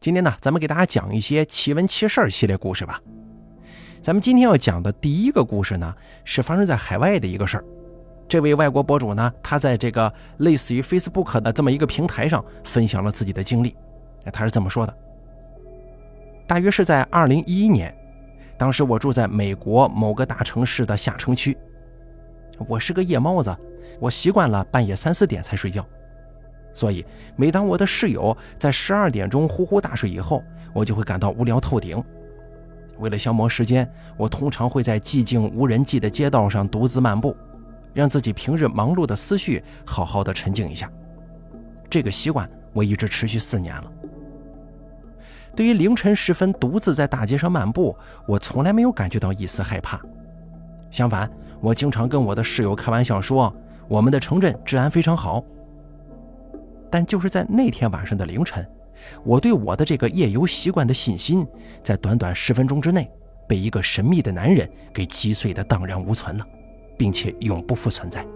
今天呢，咱们给大家讲一些奇闻奇事儿系列故事吧。咱们今天要讲的第一个故事呢，是发生在海外的一个事儿。这位外国博主呢，他在这个类似于 Facebook 的这么一个平台上分享了自己的经历。他是这么说的：大约是在2011年，当时我住在美国某个大城市的下城区。我是个夜猫子，我习惯了半夜三四点才睡觉。所以，每当我的室友在十二点钟呼呼大睡以后，我就会感到无聊透顶。为了消磨时间，我通常会在寂静无人迹的街道上独自漫步，让自己平日忙碌的思绪好好的沉静一下。这个习惯我一直持续四年了。对于凌晨时分独自在大街上漫步，我从来没有感觉到一丝害怕。相反，我经常跟我的室友开玩笑说，我们的城镇治安非常好。但就是在那天晚上的凌晨，我对我的这个夜游习惯的信心，在短短十分钟之内，被一个神秘的男人给击碎的荡然无存了，并且永不复存在。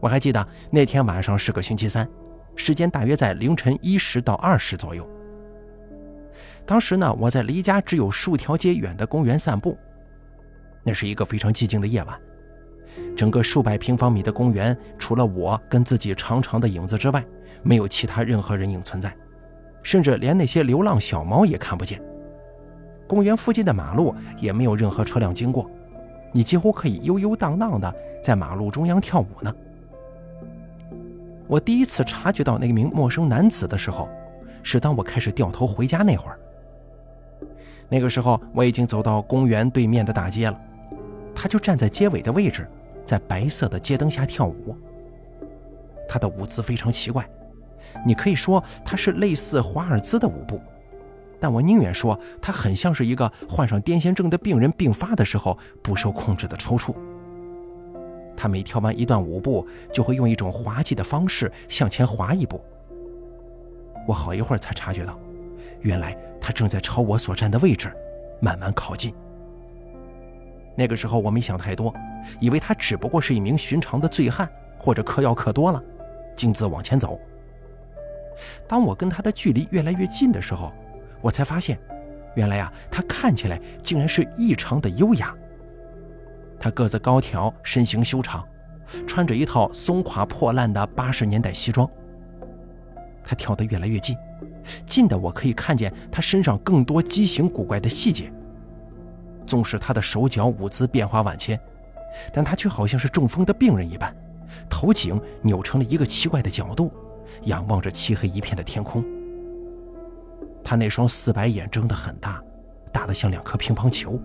我还记得那天晚上是个星期三，时间大约在凌晨一时到二时左右。当时呢，我在离家只有数条街远的公园散步，那是一个非常寂静的夜晚。整个数百平方米的公园，除了我跟自己长长的影子之外，没有其他任何人影存在，甚至连那些流浪小猫也看不见。公园附近的马路也没有任何车辆经过，你几乎可以悠悠荡荡的在马路中央跳舞呢。我第一次察觉到那名陌生男子的时候，是当我开始掉头回家那会儿。那个时候我已经走到公园对面的大街了，他就站在街尾的位置。在白色的街灯下跳舞，他的舞姿非常奇怪，你可以说他是类似华尔兹的舞步，但我宁愿说他很像是一个患上癫痫症的病人病发的时候不受控制的抽搐。他每跳完一段舞步，就会用一种滑稽的方式向前滑一步。我好一会儿才察觉到，原来他正在朝我所站的位置慢慢靠近。那个时候我没想太多，以为他只不过是一名寻常的醉汉，或者嗑药嗑多了，径自往前走。当我跟他的距离越来越近的时候，我才发现，原来啊，他看起来竟然是异常的优雅。他个子高挑，身形修长，穿着一套松垮破烂的八十年代西装。他跳得越来越近，近的我可以看见他身上更多畸形古怪的细节。纵使他的手脚舞姿变化万千，但他却好像是中风的病人一般，头颈扭成了一个奇怪的角度，仰望着漆黑一片的天空。他那双四白眼睁得很大，大得像两颗乒乓球，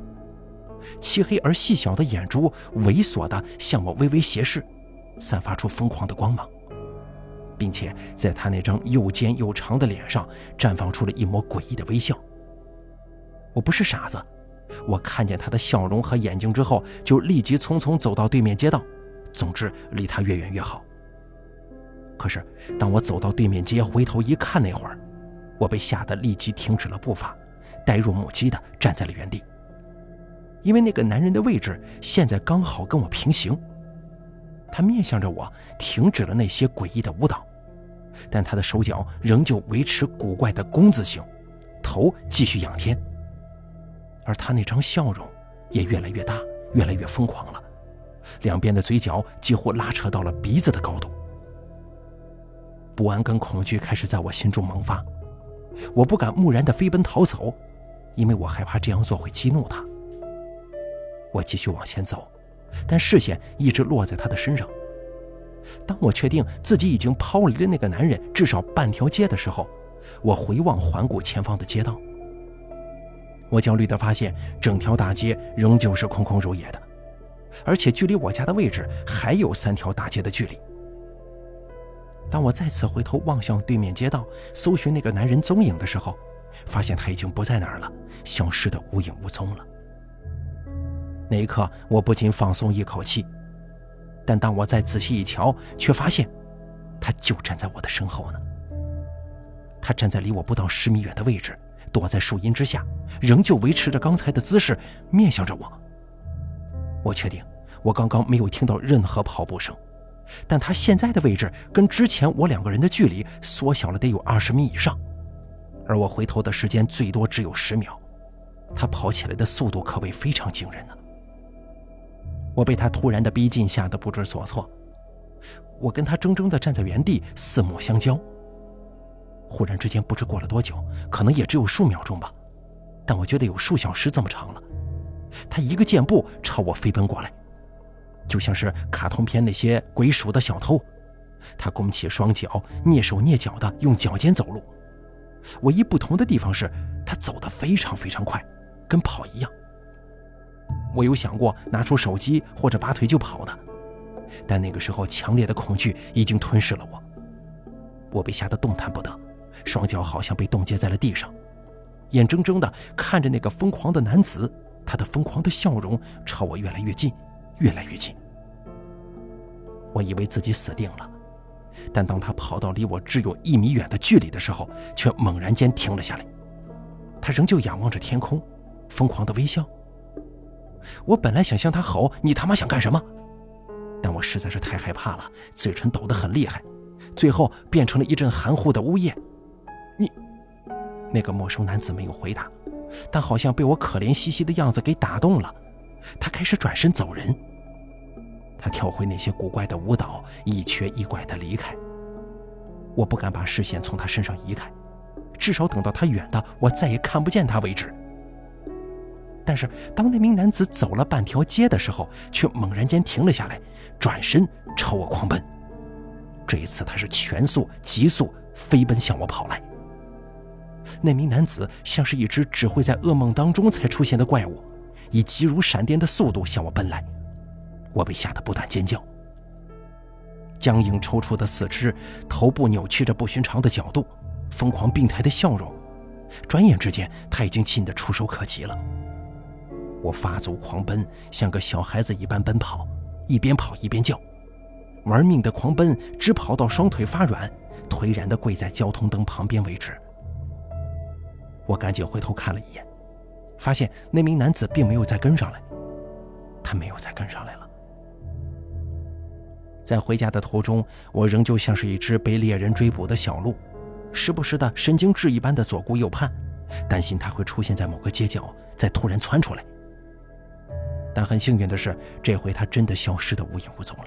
漆黑而细小的眼珠猥琐地向我微微斜视，散发出疯狂的光芒，并且在他那张又尖又长的脸上绽放出了一抹诡异的微笑。我不是傻子。我看见他的笑容和眼睛之后，就立即匆匆走到对面街道，总之离他越远越好。可是当我走到对面街，回头一看，那会儿，我被吓得立即停止了步伐，呆若木鸡的站在了原地。因为那个男人的位置现在刚好跟我平行，他面向着我，停止了那些诡异的舞蹈，但他的手脚仍旧维持古怪的弓字形，头继续仰天。而他那张笑容也越来越大，越来越疯狂了，两边的嘴角几乎拉扯到了鼻子的高度。不安跟恐惧开始在我心中萌发，我不敢木然的飞奔逃走，因为我害怕这样做会激怒他。我继续往前走，但视线一直落在他的身上。当我确定自己已经抛离了那个男人至少半条街的时候，我回望环顾前方的街道。我焦虑地发现，整条大街仍旧是空空如也的，而且距离我家的位置还有三条大街的距离。当我再次回头望向对面街道，搜寻那个男人踪影的时候，发现他已经不在那儿了，消失得无影无踪了。那一刻，我不禁放松一口气，但当我再仔细一瞧，却发现，他就站在我的身后呢。他站在离我不到十米远的位置。躲在树荫之下，仍旧维持着刚才的姿势，面向着我。我确定，我刚刚没有听到任何跑步声，但他现在的位置跟之前我两个人的距离缩小了得有二十米以上。而我回头的时间最多只有十秒，他跑起来的速度可谓非常惊人呢。我被他突然的逼近吓得不知所措，我跟他怔怔地站在原地，四目相交。忽然之间，不知过了多久，可能也只有数秒钟吧，但我觉得有数小时这么长了。他一个箭步朝我飞奔过来，就像是卡通片那些鬼鼠的小偷。他弓起双脚，蹑手蹑脚地用脚尖走路。唯一不同的地方是，他走得非常非常快，跟跑一样。我有想过拿出手机或者拔腿就跑的，但那个时候强烈的恐惧已经吞噬了我。我被吓得动弹不得，双脚好像被冻结在了地上，眼睁睁地看着那个疯狂的男子，他的疯狂的笑容朝我越来越近，越来越近。我以为自己死定了。但当他跑到离我只有一米远的距离的时候，却猛然间停了下来。他仍旧仰望着天空，疯狂的微笑。我本来想向他吼：“你他妈想干什么？”但我实在是太害怕了，嘴唇抖得很厉害，最后变成了一阵含糊的呜咽。那个陌生男子没有回答，但好像被我可怜兮兮的样子给打动了，他开始转身走人。他跳回那些古怪的舞蹈，一瘸一拐地离开。我不敢把视线从他身上移开，至少等到他远的我再也看不见他为止。但是当那名男子走了半条街的时候，却猛然间停了下来，转身朝我狂奔。这一次他是全速、急速飞奔向我跑来。那名男子像是一只只会在噩梦当中才出现的怪物，以急如闪电的速度向我奔来。我被吓得不断尖叫，僵硬抽搐的四肢，头部扭曲着不寻常的角度，疯狂病态的笑容。转眼之间，他已经近得触手可及了。我发足狂奔，像个小孩子一般奔跑，一边跑一边叫，玩命的狂奔，直跑到双腿发软，颓然地跪在交通灯旁边为止。我赶紧回头看了一眼，发现那名男子并没有再跟上来，他没有再跟上来了。在回家的途中，我仍旧像是一只被猎人追捕的小鹿，时不时的神经质一般的左顾右盼，担心它会出现在某个街角，再突然窜出来。但很幸运的是，这回他真的消失的无影无踪了。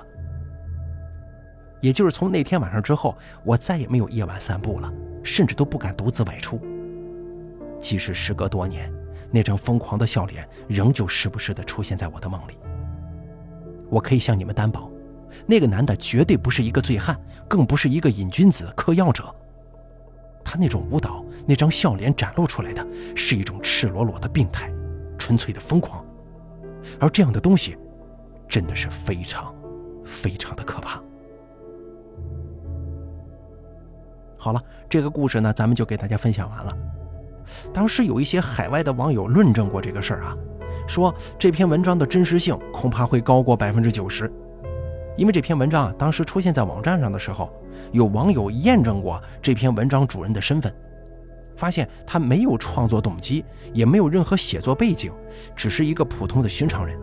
也就是从那天晚上之后，我再也没有夜晚散步了，甚至都不敢独自外出。即使时隔多年，那张疯狂的笑脸仍旧时不时的出现在我的梦里。我可以向你们担保。那个男的绝对不是一个醉汉，更不是一个瘾君子、嗑药者。他那种舞蹈、那张笑脸展露出来的，是一种赤裸裸的病态，纯粹的疯狂。而这样的东西，真的是非常、非常的可怕。好了，这个故事呢，咱们就给大家分享完了。当时有一些海外的网友论证过这个事儿啊，说这篇文章的真实性恐怕会高过百分之九十。因为这篇文章当时出现在网站上的时候，有网友验证过这篇文章主人的身份，发现他没有创作动机，也没有任何写作背景，只是一个普通的寻常人。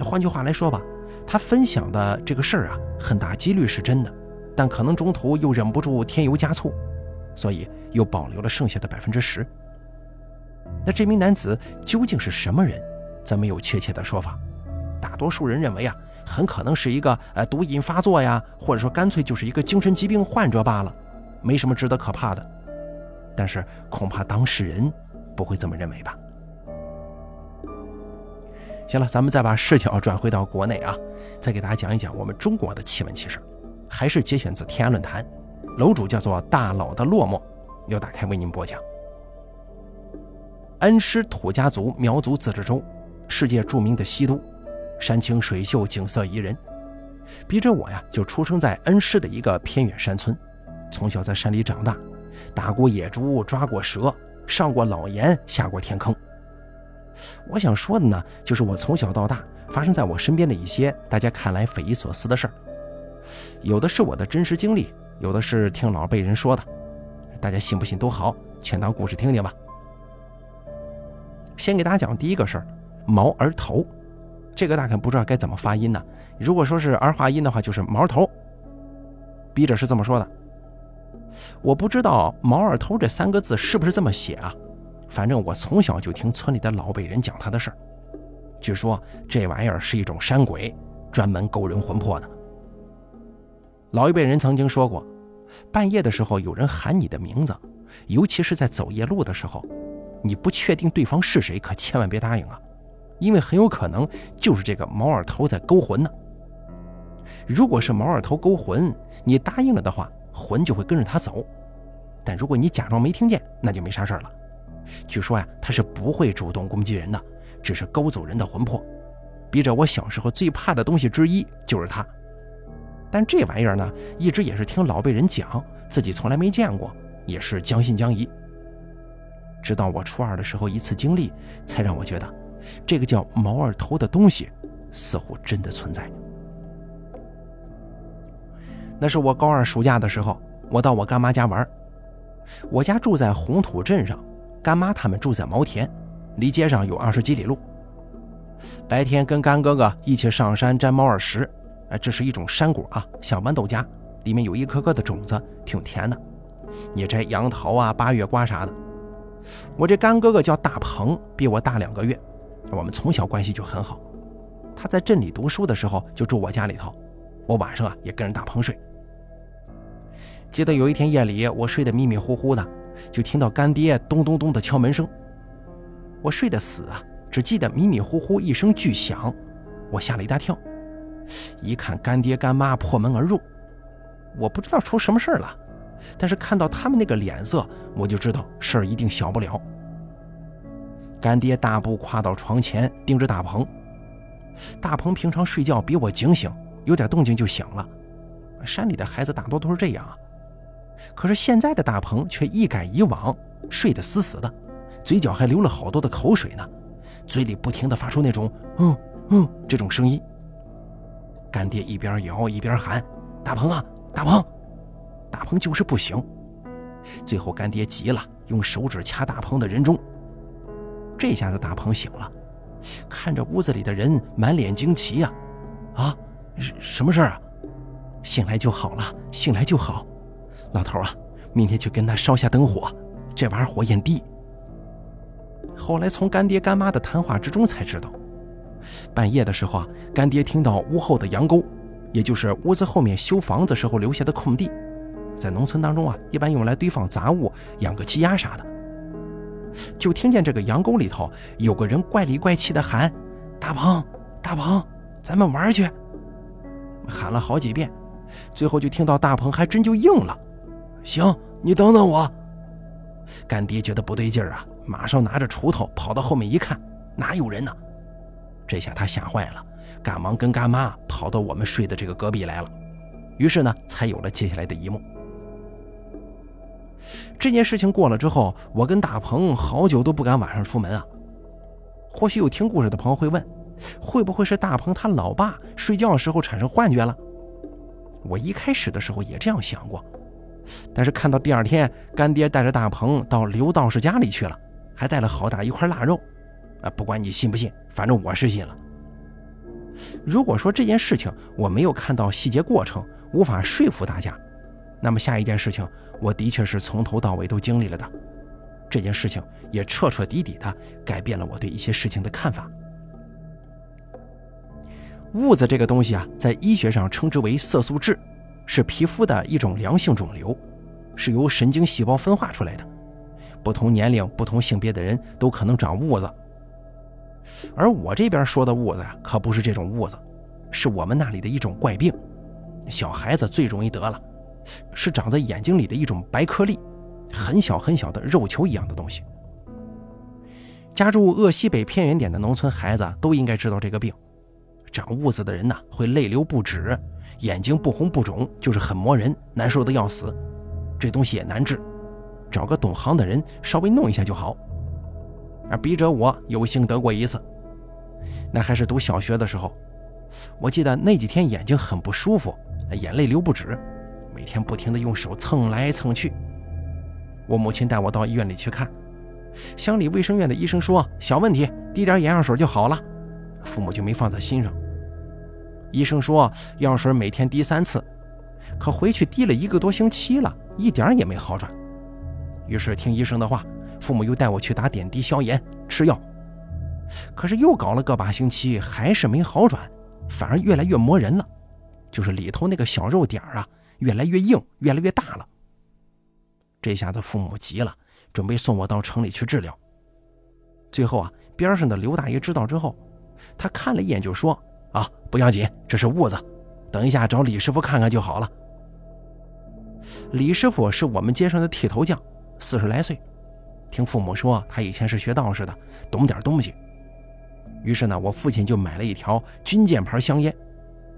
换句话来说吧，他分享的这个事儿啊，很大几率是真的，但可能中途又忍不住添油加醋，所以又保留了剩下的百分之十。那这名男子究竟是什么人，咱没有确切的说法。大多数人认为啊。很可能是一个呃毒瘾发作呀，或者说干脆就是一个精神疾病患者罢了，没什么值得可怕的。但是恐怕当事人不会这么认为吧？行了，咱们再把视角转回到国内啊，再给大家讲一讲我们中国的奇闻奇事，还是节选自天涯论坛，楼主叫做大佬的落寞，由打开为您播讲。恩施土家族苗族自治州，世界著名的西都。山清水秀，景色宜人。逼着我呀，就出生在恩施的一个偏远山村，从小在山里长大，打过野猪，抓过蛇，上过老岩，下过天坑。我想说的呢，就是我从小到大发生在我身边的一些大家看来匪夷所思的事儿，有的是我的真实经历，有的是听老辈人说的，大家信不信都好，全当故事听听吧。先给大家讲第一个事儿，毛儿头。这个大概不知道该怎么发音呢？如果说是儿化音的话，就是毛头。笔者是这么说的：我不知道“毛二头”这三个字是不是这么写啊？反正我从小就听村里的老辈人讲他的事儿。据说这玩意儿是一种山鬼，专门勾人魂魄的。老一辈人曾经说过，半夜的时候有人喊你的名字，尤其是在走夜路的时候，你不确定对方是谁，可千万别答应啊，因为很有可能就是这个毛二头在勾魂呢。如果是毛二头勾魂，你答应了的话，魂就会跟着他走；但如果你假装没听见，那就没啥事了。据说呀，他是不会主动攻击人的。只是勾走人的魂魄，逼着我小时候最怕的东西之一就是它。但这玩意儿呢，一直也是听老辈人讲，自己从来没见过，也是将信将疑。直到我初二的时候一次经历，才让我觉得，这个叫毛二头的东西，似乎真的存在。那是我高二暑假的时候，我到我干妈家玩。我家住在红土镇上，干妈他们住在毛田。离街上有二十几里路。白天跟干哥哥一起上山摘猫耳石，哎，这是一种山果啊，像豌豆荚，里面有一颗颗的种子，挺甜的。你摘杨桃啊、八月瓜啥的。我这干哥哥叫大鹏，比我大两个月，我们从小关系就很好。他在镇里读书的时候就住我家里头，我晚上啊也跟着大鹏睡。记得有一天夜里，我睡得迷迷糊糊的，就听到干爹咚咚咚的敲门声。我睡得死啊，只记得迷迷糊糊一声巨响，我吓了一大跳。一看干爹干妈破门而入，我不知道出什么事了，但是看到他们那个脸色，我就知道事儿一定小不了。干爹大步跨到床前，盯着大鹏。大鹏平常睡觉比我警醒，有点动静就醒了。山里的孩子大多都是这样啊，可是现在的大鹏却一改以往，睡得死死的。嘴角还流了好多的口水呢，嘴里不停地发出那种“嗯嗯”这种声音。干爹一边摇一边喊：“大鹏啊，大鹏！”大鹏就是不行。最后干爹急了，用手指掐大鹏的人中。这下子大鹏醒了，看着屋子里的人，满脸惊奇呀：“啊，什什么事啊？醒来就好了，醒来就好。老头啊，明天去跟他烧下灯火，这玩意儿火焰低。”后来从干爹干妈的谈话之中才知道，半夜的时候啊，干爹听到屋后的羊沟，也就是屋子后面修房子时候留下的空地，在农村当中啊，一般用来堆放杂物、养个鸡鸭啥的。就听见这个羊沟里头有个人怪里怪气的喊：“大鹏，大鹏，咱们玩去。”喊了好几遍，最后就听到大鹏还真就应了：“行，你等等我。”干爹觉得不对劲儿啊。马上拿着锄头跑到后面一看，哪有人呢？这下他吓坏了，赶忙跟干妈跑到我们睡的这个隔壁来了。于是呢，才有了接下来的一幕。这件事情过了之后，我跟大鹏好久都不敢晚上出门啊。或许有听故事的朋友会问，会不会是大鹏他老爸睡觉的时候产生幻觉了？我一开始的时候也这样想过，但是看到第二天干爹带着大鹏到刘道士家里去了。还带了好大一块腊肉，啊，不管你信不信，反正我是信了。如果说这件事情我没有看到细节过程，无法说服大家，那么下一件事情我的确是从头到尾都经历了的。这件事情也彻彻底底的改变了我对一些事情的看法。痦子这个东西啊，在医学上称之为色素痣，是皮肤的一种良性肿瘤，是由神经细胞分化出来的。不同年龄、不同性别的人都可能长痦子，而我这边说的痦子呀，可不是这种痦子，是我们那里的一种怪病，小孩子最容易得了，是长在眼睛里的一种白颗粒，很小很小的肉球一样的东西。家住鄂西北偏远点的农村孩子都应该知道这个病，长痦子的人呢会泪流不止，眼睛不红不肿，就是很磨人，难受的要死，这东西也难治。找个懂行的人稍微弄一下就好。而笔者我有幸得过一次，那还是读小学的时候。我记得那几天眼睛很不舒服，眼泪流不止，每天不停地用手蹭来蹭去。我母亲带我到医院里去看，乡里卫生院的医生说小问题，滴点眼药水就好了。父母就没放在心上。医生说药水每天滴三次，可回去滴了一个多星期了，一点也没好转。于是听医生的话，父母又带我去打点滴消炎、吃药。可是又搞了个把星期，还是没好转，反而越来越磨人了，就是里头那个小肉点啊，越来越硬，越来越大了。这下子父母急了，准备送我到城里去治疗。最后啊，边上的刘大爷知道之后，他看了一眼就说：“啊，不要紧，这是痦子，等一下找李师傅看看就好了。”李师傅是我们街上的剃头匠，四十来岁，听父母说他以前是学道士的，懂点东西。于是呢，我父亲就买了一条军舰牌香烟，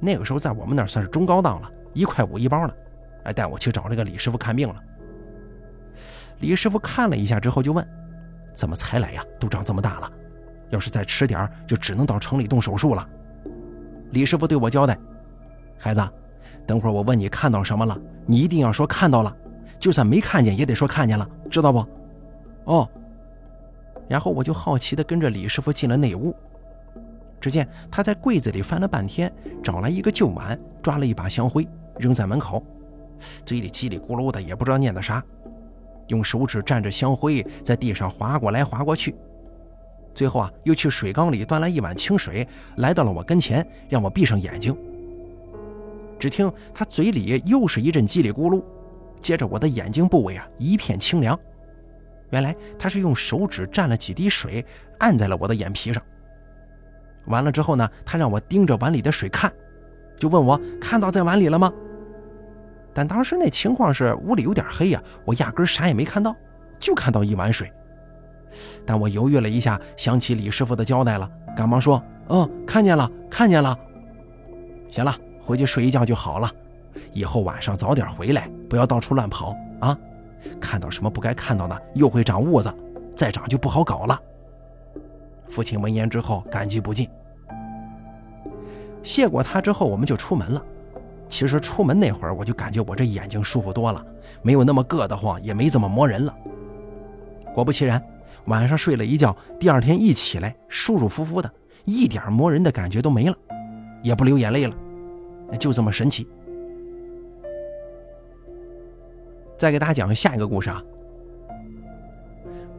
那个时候在我们那儿算是中高档了，一块五一包了，哎，带我去找这个李师傅看病了。李师傅看了一下之后就问：“怎么才来呀？都长这么大了，要是再迟点就只能到城里动手术了。”李师傅对我交代：“孩子，等会儿我问你看到什么了，你一定要说看到了，就算没看见也得说看见了，知道不？”哦。然后我就好奇地跟着李师傅进了内屋。只见他在柜子里翻了半天，找来一个旧碗，抓了一把香灰，扔在门口，嘴里叽里咕噜的，也不知道念的啥，用手指蘸着香灰在地上划过来划过去，最后啊，又去水缸里端来一碗清水，来到了我跟前，让我闭上眼睛。只听他嘴里又是一阵叽里咕噜，接着我的眼睛部位啊一片清凉，原来他是用手指蘸了几滴水，按在了我的眼皮上。完了之后呢，他让我盯着碗里的水看，就问我看到在碗里了吗？但当时那情况是屋里有点黑呀，我压根啥也没看到，就看到一碗水。但我犹豫了一下，想起李师傅的交代了，赶忙说：“嗯，看见了，看见了。行了，回去睡一觉就好了。以后晚上早点回来，不要到处乱跑啊！看到什么不该看到的，又会长痦子，再长就不好搞了。”父亲闻言之后感激不尽。谢过他之后，我们就出门了。其实出门那会儿，我就感觉我这眼睛舒服多了，没有那么硌得慌，也没怎么磨人了。果不其然，晚上睡了一觉，第二天一起来，舒舒服服的，一点磨人的感觉都没了，也不流眼泪了，就这么神奇。再给大家讲下一个故事啊。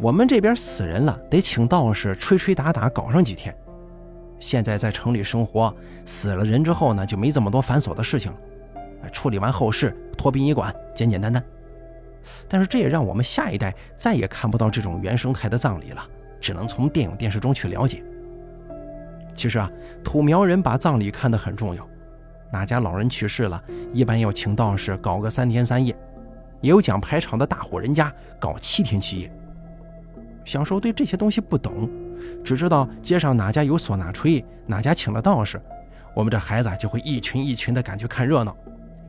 我们这边死人了，得请道士吹吹打打搞上几天。现在在城里生活，死了人之后呢，就没这么多繁琐的事情了，处理完后事，托殡仪馆，简简单单。但是这也让我们下一代再也看不到这种原生态的葬礼了，只能从电影电视中去了解。其实啊，土苗人把葬礼看得很重要，哪家老人去世了，一般要请道士搞个三天三夜，也有讲排场的大户人家搞七天七夜。小时候对这些东西不懂，只知道街上哪家有唢呐吹，哪家请了道士，我们这孩子就会一群一群的赶去看热闹，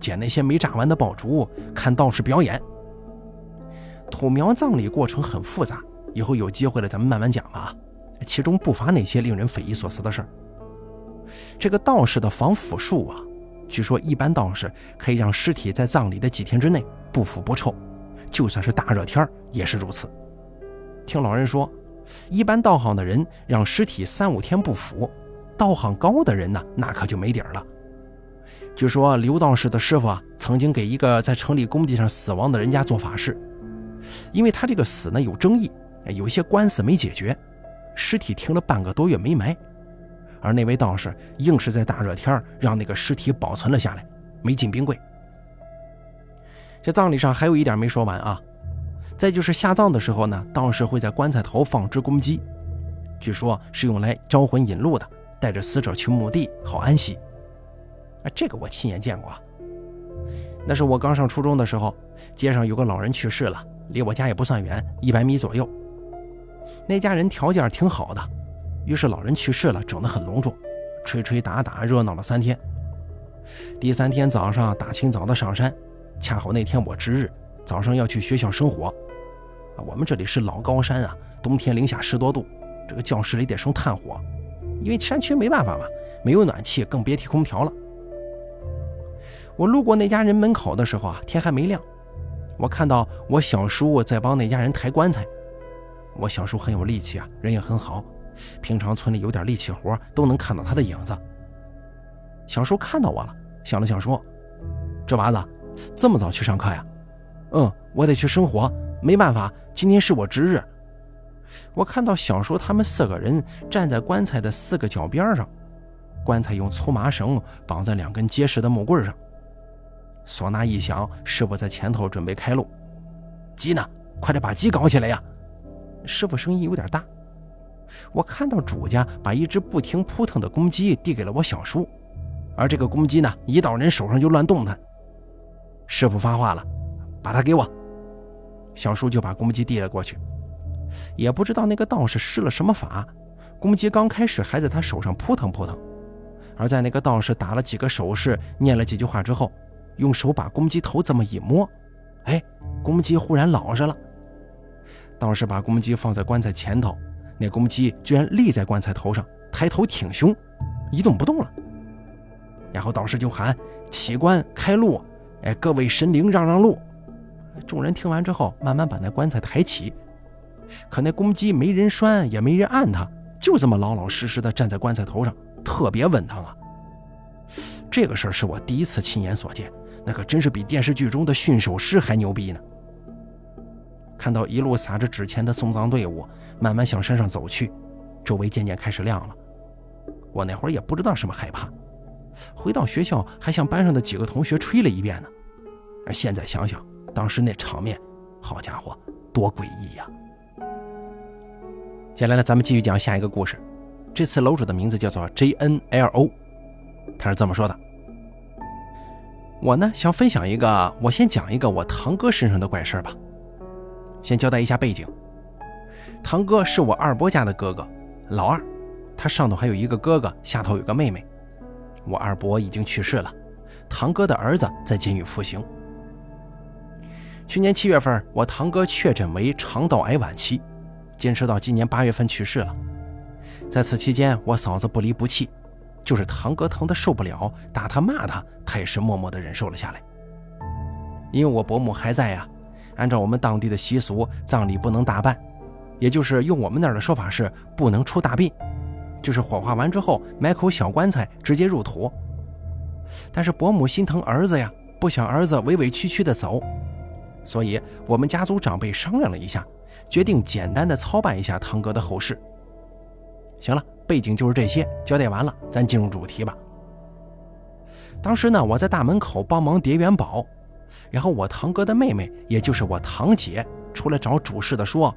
捡那些没炸完的爆竹，看道士表演。土苗葬礼过程很复杂，以后有机会了咱们慢慢讲吧。其中不乏那些令人匪夷所思的事儿。这个道士的防腐术啊，据说一般道士可以让尸体在葬礼的几天之内不腐不臭，就算是大热天也是如此。听老人说，一般道行的人让尸体三五天不腐，道行高的人呢，那可就没底儿了。据说刘道士的师傅啊，曾经给一个在城里工地上死亡的人家做法事，因为他这个死呢有争议，有一些官司没解决，尸体停了半个多月没埋，而那位道士硬是在大热天让那个尸体保存了下来，没进冰柜。这葬礼上还有一点没说完啊。再就是下葬的时候呢，道士会在棺材头放只公鸡，据说是用来招魂引路的，带着死者去墓地好安息。啊，这个我亲眼见过。那是我刚上初中的时候，街上有个老人去世了，离我家也不算远，一百米左右。那家人条件挺好的，于是老人去世了，整得很隆重，吹吹打打，热闹了三天。第三天早上大清早的上山，恰好那天我值日，早上要去学校生火。啊，我们这里是老高山啊，冬天零下十多度，这个教室里得生炭火，因为山区没办法嘛，没有暖气，更别提空调了。我路过那家人门口的时候啊，天还没亮，我看到我小叔在帮那家人抬棺材。我小叔很有力气啊，人也很好，平常村里有点力气活都能看到他的影子。小叔看到我了，想了想说：“这娃子，这么早去上课呀？嗯，我得去生火，没办法，今天是我值日。我看到小叔他们四个人站在棺材的四个角边上，棺材用粗麻绳绑在两根结实的木棍上。唢呐一响，师傅在前头准备开路。鸡呢？快点把鸡搞起来呀！师傅声音有点大。我看到主家把一只不停扑腾的公鸡递给了我小叔，而这个公鸡呢，一到人手上就乱动弹。师傅发话了：“把它给我。”小叔就把公鸡递了过去。也不知道那个道士施了什么法，公鸡刚开始还在他手上扑腾扑腾，而在那个道士打了几个手势、念了几句话之后，用手把公鸡头这么一摸，哎，公鸡忽然老实了。道士把公鸡放在棺材前头，那公鸡居然立在棺材头上，抬头挺胸，一动不动了。然后道士就喊：“起棺开路，哎，各位神灵让让路。”众人听完之后，慢慢把那棺材抬起。可那公鸡没人拴，也没人按它，就这么老老实实的站在棺材头上，特别稳当啊。这个事儿是我第一次亲眼所见，那可真是比电视剧中的驯兽师还牛逼呢。看到一路撒着纸钱的送葬队伍慢慢向山上走去，周围渐渐开始亮了。我那会儿也不知道什么害怕，回到学校还向班上的几个同学吹了一遍呢。而现在想想，当时那场面，好家伙，多诡异呀！接下来呢，咱们继续讲下一个故事。这次楼主的名字叫做 J N L O，他是这么说的：“我呢想分享一个，我先讲一个我堂哥身上的怪事吧。先交代一下背景，堂哥是我二伯家的哥哥，老二，他上头还有一个哥哥，下头有个妹妹。我二伯已经去世了，堂哥的儿子在监狱服刑。去年七月份，我堂哥确诊为肠道癌晚期。”坚持到今年八月份去世了。在此期间，我嫂子不离不弃，就是堂哥疼得受不了，打他骂他，他也是默默地忍受了下来。因为我伯母还在呀，按照我们当地的习俗，葬礼不能大办，也就是用我们那儿的说法是不能出大殡，就是火化完之后买口小棺材直接入土。但是伯母心疼儿子呀，不想儿子委委屈屈的走，所以我们家族长辈商量了一下。决定简单的操办一下堂哥的后事。行了，背景就是这些，交代完了，咱进入主题吧。当时呢，我在大门口帮忙叠元宝，然后我堂哥的妹妹，也就是我堂姐，出来找主事的说，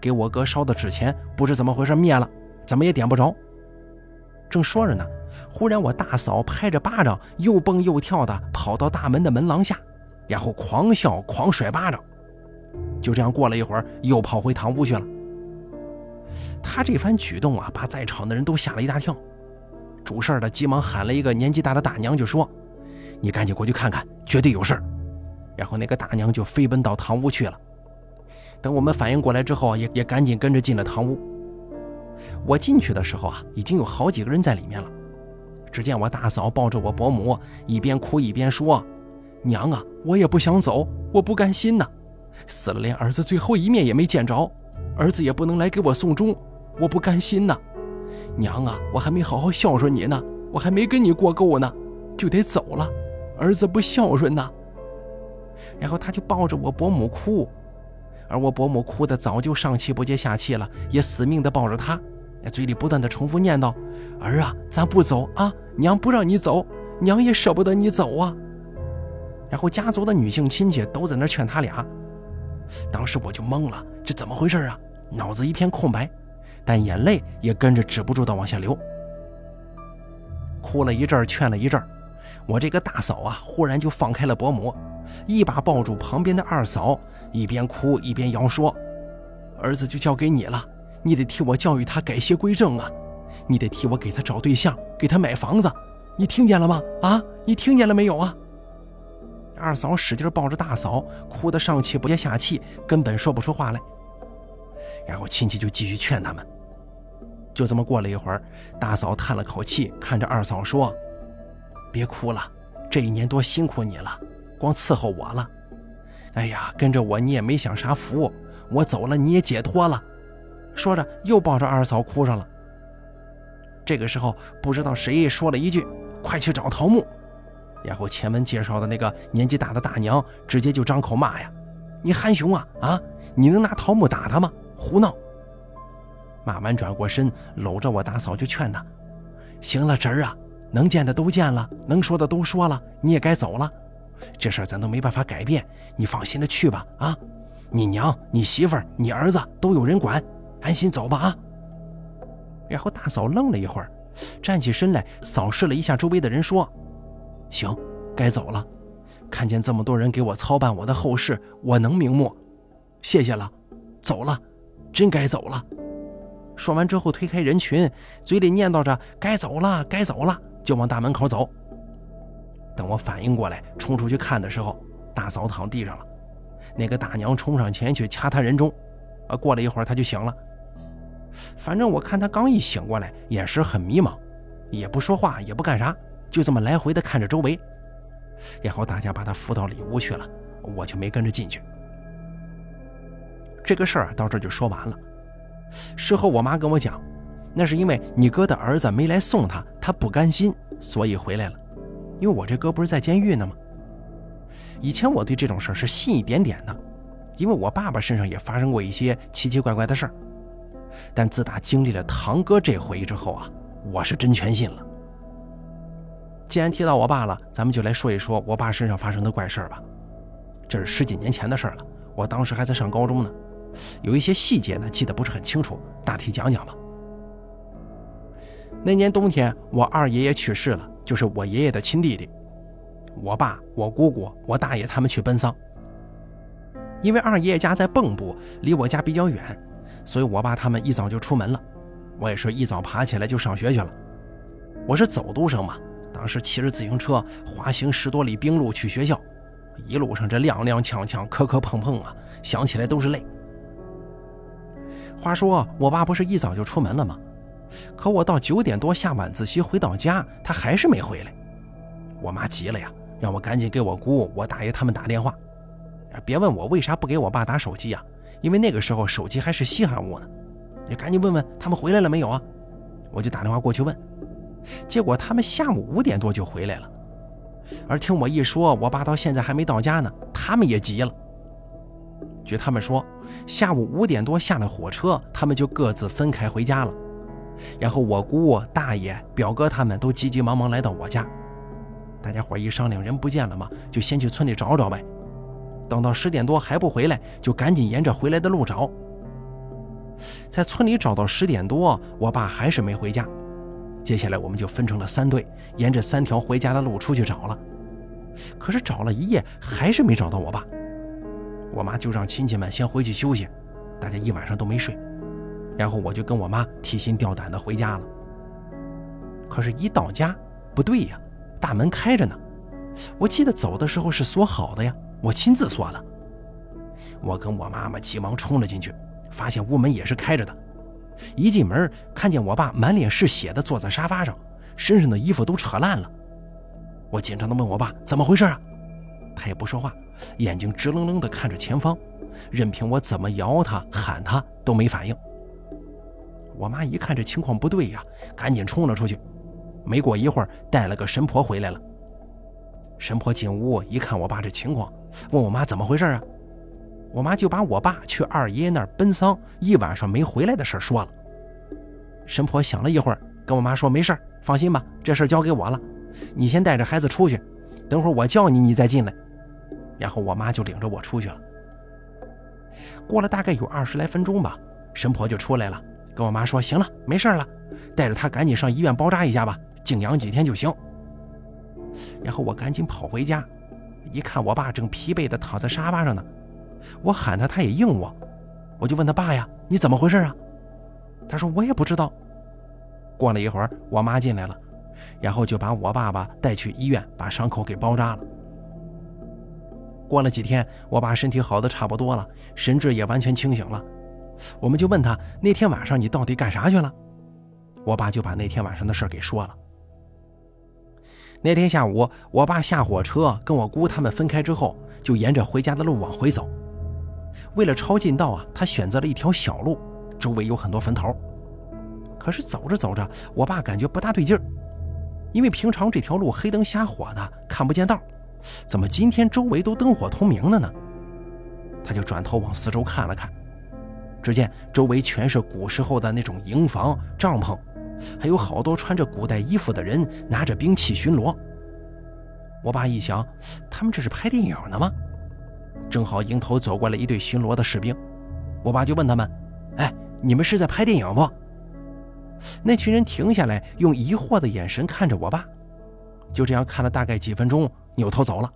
给我哥烧的纸钱不知怎么回事灭了，怎么也点不着。正说着呢，忽然我大嫂拍着巴掌，又蹦又跳的跑到大门的门廊下，然后狂笑狂甩巴掌。就这样过了一会儿，又跑回堂屋去了。他这番举动啊，把在场的人都吓了一大跳。主事的急忙喊了一个年纪大的大娘，就说：“你赶紧过去看看，绝对有事儿然后那个大娘就飞奔到堂屋去了。等我们反应过来之后，也也赶紧跟着进了堂屋。我进去的时候啊，已经有好几个人在里面了。只见我大嫂抱着我伯母，一边哭一边说：“娘啊，我也不想走，我不甘心呐。”死了，连儿子最后一面也没见着，儿子也不能来给我送终，我不甘心呐！娘啊，我还没好好孝顺你呢，我还没跟你过够呢，就得走了，儿子不孝顺呐！然后他就抱着我伯母哭，而我伯母哭的早就上气不接下气了，也死命的抱着他，嘴里不断的重复念叨：“儿啊，咱不走啊，娘不让你走，娘也舍不得你走啊。”然后家族的女性亲戚都在那劝他俩。当时我就懵了，这怎么回事啊？脑子一片空白，但眼泪也跟着止不住的往下流。哭了一阵，劝了一阵，我这个大嫂啊，忽然就放开了伯母，一把抱住旁边的二嫂，一边哭一边摇说：“儿子就交给你了，你得替我教育他改邪归正啊！你得替我给他找对象，给他买房子，你听见了吗？啊，你听见了没有啊？”二嫂使劲抱着大嫂，哭得上气不接下气，根本说不出话来。然后亲戚就继续劝他们。就这么过了一会儿，大嫂叹了口气，看着二嫂说：“别哭了，这一年多辛苦你了，光伺候我了。哎呀，跟着我你也没享啥福，我走了你也解脱了。”说着又抱着二嫂哭上了。这个时候，不知道谁说了一句：“快去找桃木。”然后前门介绍的那个年纪大的大娘直接就张口骂呀：“你憨熊啊啊！你能拿桃木打他吗？胡闹！”骂完转过身搂着我大嫂就劝她：“行了，侄儿啊，能见的都见了，能说的都说了，你也该走了。这事儿咱都没办法改变，你放心的去吧啊！你娘、你媳妇儿、你儿子都有人管，安心走吧啊！”然后大嫂愣了一会儿，站起身来扫视了一下周围的人，说。行，该走了。看见这么多人给我操办我的后事，我能瞑目，谢谢了。走了，真该走了。说完之后，推开人群，嘴里念叨着“该走了，该走了”，就往大门口走。等我反应过来，冲出去看的时候，大嫂躺地上了。那个大娘冲上前去掐她人中，啊，过了一会儿她就醒了。反正我看她刚一醒过来，眼神很迷茫，也不说话，也不干啥。就这么来回的看着周围，然后大家把她扶到里屋去了，我就没跟着进去。这个事儿到这就说完了。事后我妈跟我讲，那是因为你哥的儿子没来送他，他不甘心，所以回来了。因为我这哥不是在监狱呢吗？以前我对这种事儿是信一点点的，因为我爸爸身上也发生过一些奇奇怪怪的事儿。但自打经历了堂哥这回之后啊，我是真全信了。既然提到我爸了，咱们就来说一说我爸身上发生的怪事儿吧。这是十几年前的事儿了，我当时还在上高中呢，有一些细节呢记得不是很清楚，大体讲讲吧。那年冬天，我二爷爷去世了，就是我爷爷的亲弟弟。我爸、我姑姑、我大爷他们去奔丧。因为二爷爷家在蚌埠，离我家比较远，所以我爸他们一早就出门了。我也是一早爬起来就上学去了。我是走读生嘛。当时骑着自行车滑行十多里冰路去学校，一路上这踉踉跄跄、磕磕碰碰啊，想起来都是泪。话说我爸不是一早就出门了吗？可我到九点多下晚自习回到家，他还是没回来。我妈急了呀，让我赶紧给我姑、我大爷他们打电话。别问我为啥不给我爸打手机啊，因为那个时候手机还是稀罕物呢。你赶紧问问他们回来了没有啊？我就打电话过去问。结果他们下午五点多就回来了，而听我一说，我爸到现在还没到家呢，他们也急了。据他们说，下午五点多下了火车，他们就各自分开回家了。然后我姑、大爷、表哥他们都急急忙忙来到我家，大家伙一商量，人不见了嘛，就先去村里找找呗。等到十点多还不回来，就赶紧沿着回来的路找。在村里找到十点多，我爸还是没回家。接下来我们就分成了三队，沿着三条回家的路出去找了。可是找了一夜，还是没找到我爸。我妈就让亲戚们先回去休息，大家一晚上都没睡。然后我就跟我妈提心吊胆的回家了。可是，一到家，不对呀，大门开着呢。我记得走的时候是锁好的呀，我亲自锁的。我跟我妈妈急忙冲了进去，发现屋门也是开着的。一进门，看见我爸满脸是血的坐在沙发上，身上的衣服都扯烂了。我紧张的问我爸怎么回事啊？他也不说话，眼睛直愣愣的看着前方，任凭我怎么摇他喊他都没反应。我妈一看这情况不对呀，赶紧冲了出去。没过一会儿，带了个神婆回来了。神婆进屋一看我爸这情况，问我妈怎么回事啊？我妈就把我爸去二爷爷那儿奔丧一晚上没回来的事说了。神婆想了一会儿，跟我妈说：“没事放心吧，这事交给我了。你先带着孩子出去，等会儿我叫你，你再进来。”然后我妈就领着我出去了。过了大概有二十来分钟吧，神婆就出来了，跟我妈说：“行了，没事了，带着他赶紧上医院包扎一下吧，静养几天就行。”然后我赶紧跑回家，一看我爸正疲惫地躺在沙发上呢。我喊他，他也应我，我就问他爸呀，你怎么回事啊？他说我也不知道。过了一会儿，我妈进来了，然后就把我爸爸带去医院，把伤口给包扎了。过了几天，我爸身体好的差不多了，神志也完全清醒了。我们就问他那天晚上你到底干啥去了？我爸就把那天晚上的事给说了。那天下午，我爸下火车跟我姑他们分开之后，就沿着回家的路往回走。为了抄近道啊，他选择了一条小路，周围有很多坟头。可是走着走着，我爸感觉不大对劲儿，因为平常这条路黑灯瞎火的，看不见道，怎么今天周围都灯火通明的呢？他就转头往四周看了看，只见周围全是古时候的那种营房、帐篷，还有好多穿着古代衣服的人拿着兵器巡逻。我爸一想，他们这是拍电影呢吗？正好迎头走过来一队巡逻的士兵，我爸就问他们：“哎，你们是在拍电影不？”那群人停下来，用疑惑的眼神看着我爸，就这样看了大概几分钟，扭头走了。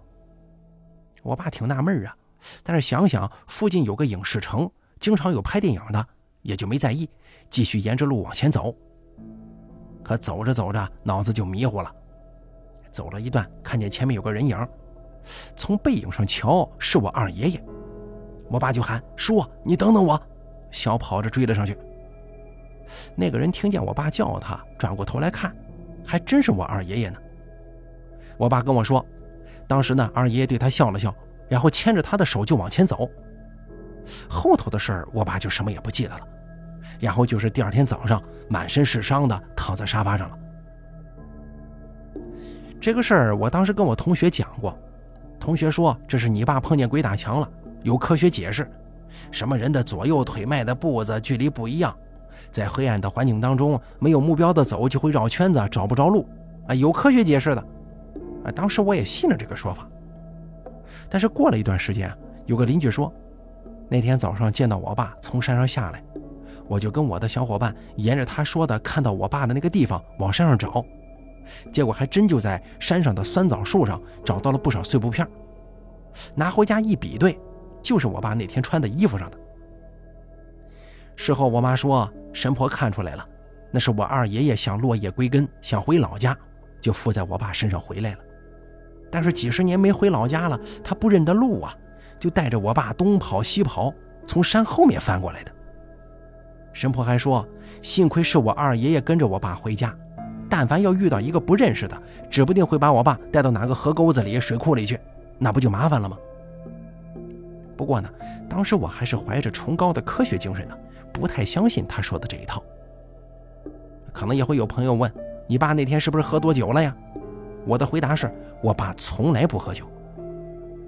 我爸挺纳闷啊，但是想想附近有个影视城，经常有拍电影的，也就没在意，继续沿着路往前走。可走着走着，脑子就迷糊了。走了一段，看见前面有个人影，从背影上瞧是我二爷爷。我爸就喊：“叔，你等等我！”小跑着追了上去。那个人听见我爸叫他，转过头来看，还真是我二爷爷呢。我爸跟我说，当时呢，二爷爷对他笑了笑，然后牵着他的手就往前走。后头的事儿，我爸就什么也不记得了。然后就是第二天早上，满身是伤的躺在沙发上了。这个事儿，我当时跟我同学讲过，同学说这是你爸碰见鬼打墙了，有科学解释，什么人的左右腿迈的步子距离不一样。在黑暗的环境当中，没有目标的走就会绕圈子，找不着路，啊，有科学解释的，啊，当时我也信了这个说法。但是过了一段时间，有个邻居说，那天早上见到我爸从山上下来，我就跟我的小伙伴沿着他说的看到我爸的那个地方往山上找，结果还真就在山上的酸枣树上找到了不少碎布片，拿回家一比对，就是我爸那天穿的衣服上的。事后我妈说。神婆看出来了，那是我二爷爷想落叶归根，想回老家，就附在我爸身上回来了。但是几十年没回老家了，他不认得路啊，就带着我爸东跑西跑，从山后面翻过来的。神婆还说，幸亏是我二爷爷跟着我爸回家，但凡要遇到一个不认识的，指不定会把我爸带到哪个河沟子里、水库里去，那不就麻烦了吗？不过呢，当时我还是怀着崇高的科学精神呢。不太相信他说的这一套，可能也会有朋友问：“你爸那天是不是喝多酒了呀？”我的回答是：我爸从来不喝酒，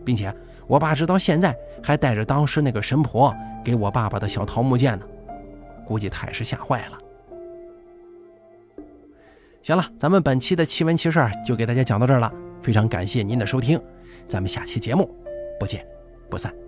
并且我爸直到现在还带着当时那个神婆给我爸爸的小桃木剑呢，估计他也是吓坏了。行了，咱们本期的奇闻奇事就给大家讲到这儿了，非常感谢您的收听，咱们下期节目不见不散。